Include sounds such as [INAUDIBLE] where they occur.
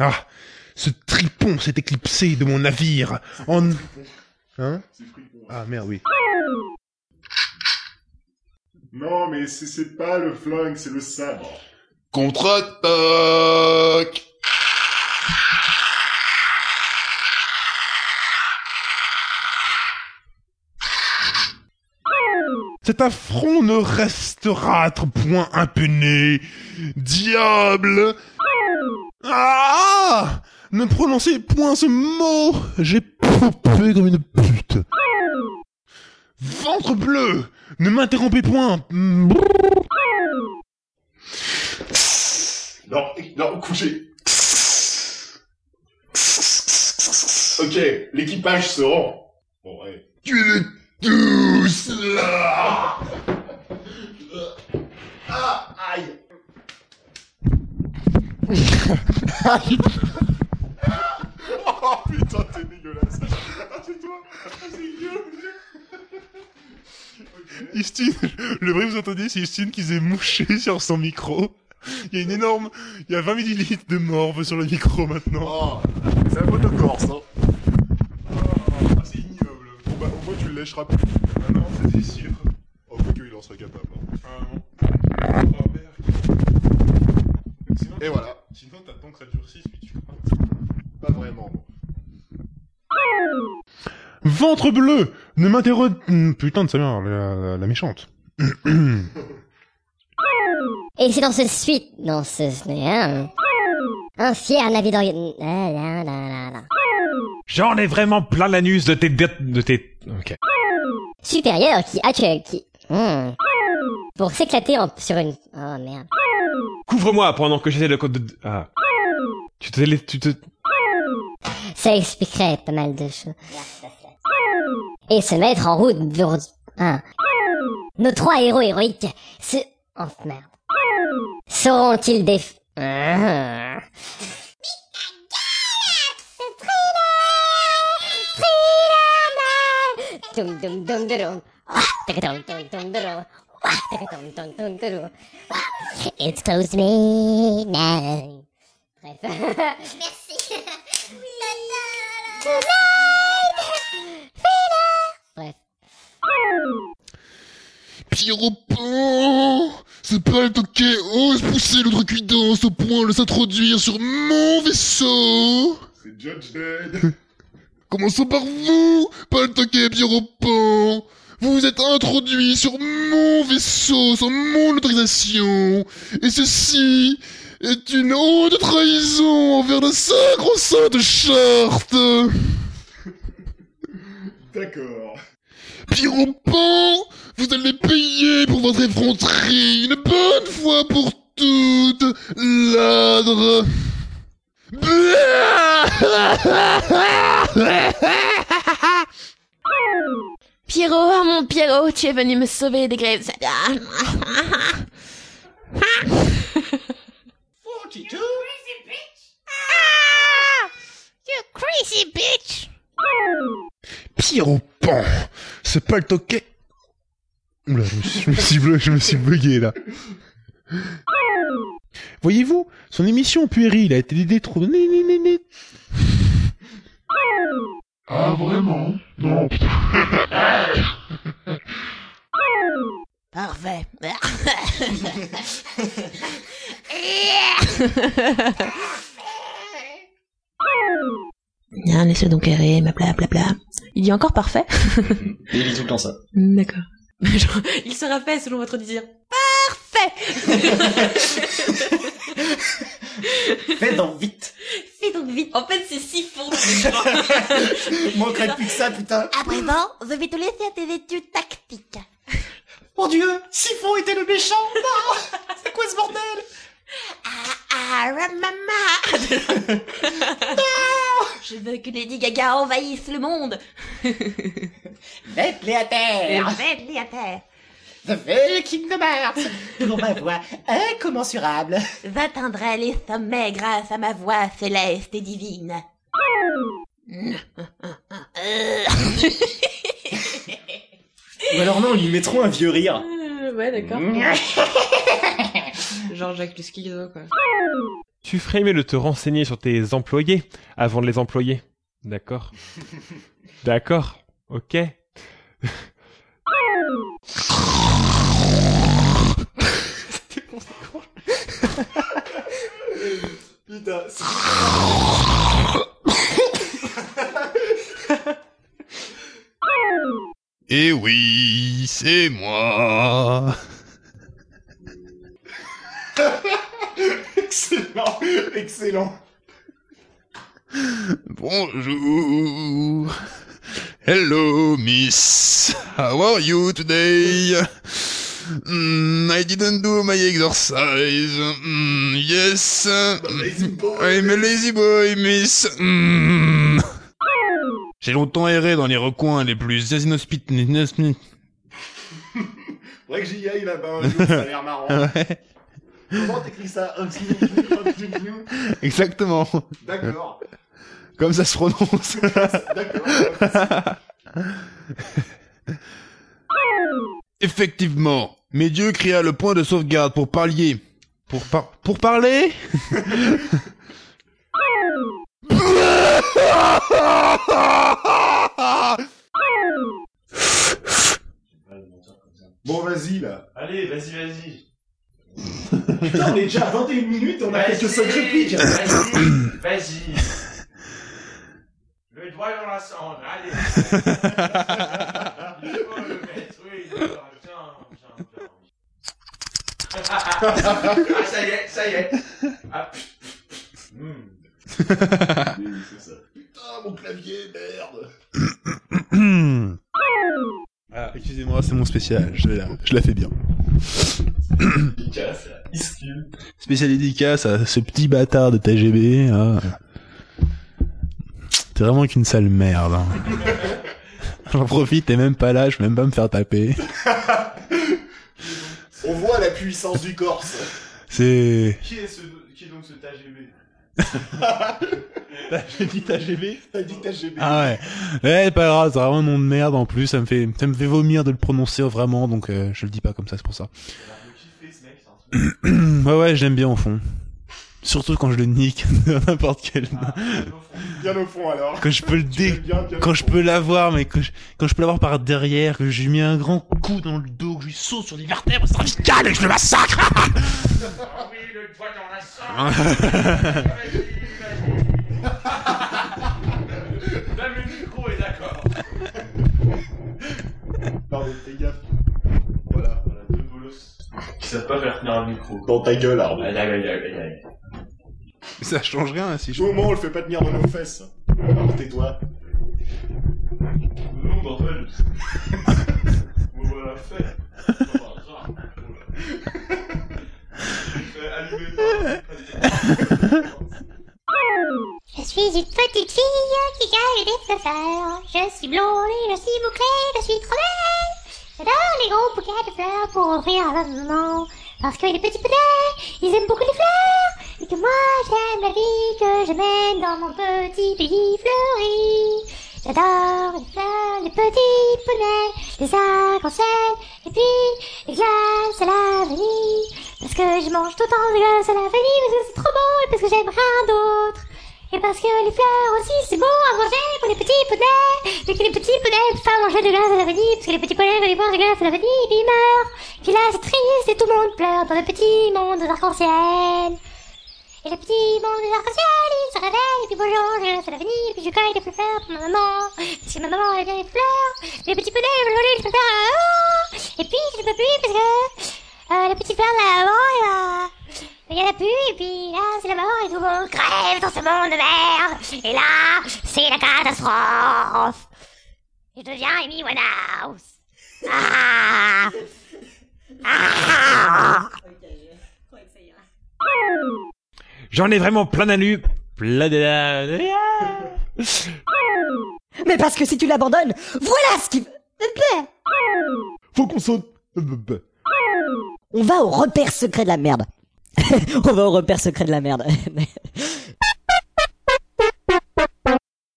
Ah, ce tripon s'est éclipsé de mon navire en... Hein Ah merde, oui. Non, mais c'est- c'est pas le flingue, c'est le sabre. Contre-attaque Cet affront ne restera point impuni. Diable Ah Ne prononcez point ce mot J'ai poupé comme une pute. Ventre bleu Ne m'interrompez point Non, non, couchez. Ok, l'équipage se rend. Bon, ouais. Tuez-les tous oh putain, t'es dégueulasse. Ah, c'est toi. Ah, c'est gueule. Istine, le bruit que vous entendez, c'est Istine qui s'est mouché sur son micro. Il y a une énorme... Il y a 20 millilitres de morve sur le micro maintenant. Oh, c'est un photo corse, hein. Oh, c'est ignoble. Bon, bah, au moins, tu le lècheras plus. Ah non, c'est sûr. Oh, quoique, il en serait capable. hein. Ah non. Oh. Sinon, Et voilà. Sinon, t'attends que ça durcisse, puis tu Pas vraiment. Ventre bleu Ne m'interroge... Hmm, Putain de sa mère, la, la- la méchante. [CLEARS THROAT] Et c'est dans ce suite, dans ce, ce n'est un, un Ah. J'en ai vraiment plein l'anus de tes... de de tes... Ok. supérieur qui accueille, qui, Hmm. Pour s'éclater en, sur une, oh merde. Couvre-moi pendant que j'essaie de... de... Ah. Tu te... Tu te... Ça expliquerait pas mal de choses. Et se mettre en route vers, hein. Nos trois héros héroïques se, oh merde. Seront-ils des, Ah. Dum dum dum dum. It's close to midnight. Bref. Bref. Pierropin C'est pas le toquet. Ose pousser l'autre cuidance au point. De s'introduire sur mon vaisseau. C'est Judge Dead. Commençons par vous, pas le toquet Pierropin Vous vous êtes introduit sur mon vaisseau sans mon autorisation, et ceci est une haute trahison envers la sacro-sainte charte [LAUGHS] D'accord. Pierropin, vous allez payer pour votre effronterie une bonne fois pour toutes, ladre. [LAUGHS] Pierrot, ah mon Pierrot, tu es venu me sauver des grèves. Ah. You crazy bitch! Pierropin C'est pas le toquet Oula, je me suis, je me suis, blo- je me suis bugué là. Voyez-vous, son émission puérile a été détrônée. Ah vraiment? Non. Parfait. Bien, laissez donc errer, ma bla bla bla. Il dit encore parfait Et [LAUGHS] il dit tout le temps ça. D'accord. [LAUGHS] Genre, il sera fait selon votre désir. Parfait [LAUGHS] Fais donc vite Fais donc vite. En fait, c'est si faux. [LAUGHS] Manquerait plus que ça, putain À présent, je vais te laisser à tes études tactiques. Mon dieu Siphon était le méchant Non C'est quoi ce bordel? Ah, maman [LAUGHS] Je veux que Lady Gaga envahisse le monde. Mettez-les à terre Faites-les à terre. The very Kingdom Hearts Pour ma voix incommensurable J'atteindrai les sommets grâce à ma voix céleste et divine. Ou alors non, ils lui mettront un vieux rire. ouais, d'accord. Genre Jacques le schizo, quoi. Tu ferais mieux de te renseigner sur tes employés avant de les employer. D'accord. D'accord. Ok. Putain, c'est... [LAUGHS] Eh oui, c'est moi. [LAUGHS] excellent, excellent. Bonjour. Hello, miss. How are you today? Mm, I didn't do my exercise. Mm, yes. Lazy boy. I'm a lazy boy, miss. Mm. J'ai longtemps erré dans les recoins les plus inhospites. Faudrait que j'y aille là-bas un [LAUGHS] jour, ça a l'air marrant. Ouais, Comment t'écris ça? Exactement. D'accord, Comme ça se prononce. d'accord. [LAUGHS] Effectivement, mais Dieu créa le point de sauvegarde pour parlier. Pour par... pour parler? Bon, vas-y, là. Allez, vas-y, vas-y. Putain, on est déjà à 21 minutes, on a quelques cinq répliques. Vas-y, vas-y. Le doigt dans la cendre, allez. [LAUGHS] Il faut le mettre, oui, d'accord, viens, viens, viens. Ah, ça y est, ça y est. Ah. Oui, c'est ça. Putain, mon clavier, merde. [COUGHS] Ah, excusez-moi, c'est mon spécial, je la, je la fais bien. Spécial dédicace à ce petit bâtard de TGB. Hein. T'es vraiment qu'une sale merde. hein. [LAUGHS] J'en profite, t'es même pas là, je vais même pas me faire taper. [LAUGHS] La puissance du Corse. C'est... Qui est, ce, qui est donc ce TGV J'ai [LAUGHS] dit TGB T'as dit TGB. Ah ouais. Ouais, pas grave, c'est vraiment un nom de merde en plus, ça me fait, ça me fait vomir de le prononcer vraiment, donc euh, je le dis pas comme ça, c'est pour ça. [CLEARS THROAT] Ouais ouais, j'aime bien au fond. Surtout quand je le nique [LAUGHS] de n'importe quel... Ah, au fond. Bien au fond, alors. Quand je peux le dé... Bien, bien, bien Quand je peux l'avoir, mais que je- quand je peux l'avoir par derrière, que je lui mets un grand coup dans le dos, lui saute sur les vertèbres cervicales et que je le massacre Ah [LAUGHS] oui, le doigt dans la. Vas-y, vas-y. Même le micro est d'accord. Pardon, fais gaffe. Voilà. Voilà, deux bolos qui savent pas faire tenir un micro. Dans ta gueule, Arnaud. Aïe, aïe, aïe, aïe, aïe. Ça change rien si je... Au moins, on le fait pas tenir dans nos fesses. Alors tais-toi. Non, bordel. [LAUGHS] Voilà, fait. [LAUGHS] Je suis une petite fille qui gagne des fleurs. Je suis blonde et je suis bouclée, je suis trop belle. J'adore les gros bouquets de fleurs pour offrir à ma maman. Parce que les petits poulets, ils aiment beaucoup les fleurs. Et que moi, j'aime la vie que je mène dans mon petit pays fleuri. J'adore les fleurs, les petits poulets, les arcs-en-ciel, et puis les glaces à la vanille. Parce que je mange tout le temps des glaces à la vanille, parce que c'est trop bon, et parce que j'aime rien d'autre. Et parce que les fleurs aussi, c'est bon à manger pour les petits poulets. Et que les petits poulets peuvent pas manger de glace à la vanille, parce que les petits quand ils mangent de glace à la vanille, ils meurent. Puis là, c'est triste et tout le monde pleure dans le petit monde des arcs-en-ciel. Et le petit monde des arcs-en-ciel, il se réveille, puis bonjour, je glace à la vanille, et puis je cueille des fleurs pour ma maman. Parce que ma maman, elle bien les fleurs. Les petits poulets, ils veulent les fleurs. Oh et puis, je ne peux plus, parce que, euh, le petit fleur de la maman, il. Il en a plus, et puis là, c'est la mort, et tout le monde crève dans ce monde de merde. Et là, c'est la catastrophe. Je deviens Amy Winehouse. Ah Ah J'en ai vraiment plein la. Plein de la... Mais parce que si tu l'abandonnes, voilà ce qui... [LAUGHS] Faut qu'on saute. On va au repère secret de la merde. [LAUGHS] On va au repère secret de la merde. [LAUGHS]